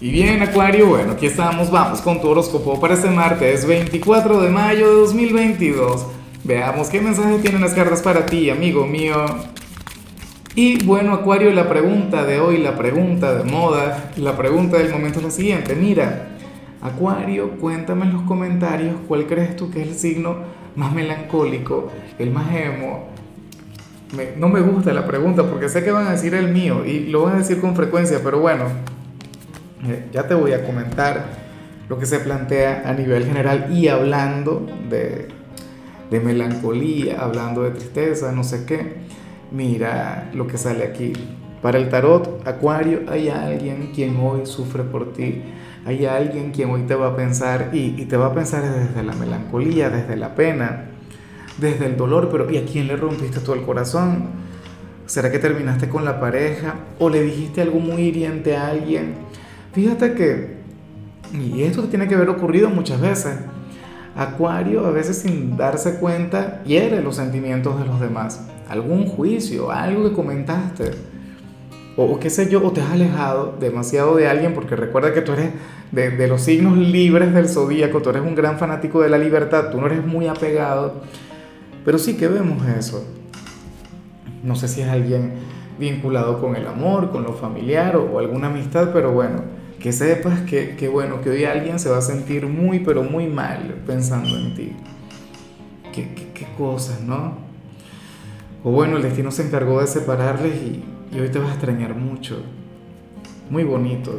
Y bien, Acuario, bueno, aquí estamos, vamos con tu horóscopo para este martes 24 de mayo de 2022. Veamos qué mensaje tienen las cartas para ti, amigo mío. Y bueno, Acuario, la pregunta de hoy, la pregunta de moda, la pregunta del momento es la siguiente. Mira, Acuario, cuéntame en los comentarios cuál crees tú que es el signo más melancólico, el más emo. no me gusta la pregunta porque sé que van a decir el mío y lo van a decir con frecuencia, pero bueno, eh, ya te voy a comentar lo que se plantea a nivel general y hablando de, melancolía, hablando de tristeza, no sé qué. Mira lo que sale aquí. Para el tarot, Acuario, hay alguien quien hoy sufre por ti. Hay alguien quien hoy te va a pensar y, te va a pensar desde la melancolía, desde la pena, desde el dolor. Pero ¿y a quién le rompiste tú el corazón? ¿Será que terminaste con la pareja? ¿O le dijiste algo muy hiriente a alguien? Fíjate que, y esto tiene que haber ocurrido muchas veces, Acuario a veces sin darse cuenta hiere los sentimientos de los demás. Algún juicio, algo que comentaste. O, qué sé yo, o te has alejado demasiado de alguien porque recuerda que tú eres de, de los signos libres del zodíaco, tú eres un gran fanático de la libertad, tú no eres muy apegado. Pero sí que vemos eso. No sé si es alguien vinculado con el amor, con lo familiar o, alguna amistad, pero bueno, que sepas que, bueno, que hoy alguien se va a sentir muy, pero muy mal pensando en ti. Qué, qué, cosas, ¿no? O bueno, el destino se encargó de separarles y, hoy te vas a extrañar mucho. Muy bonito.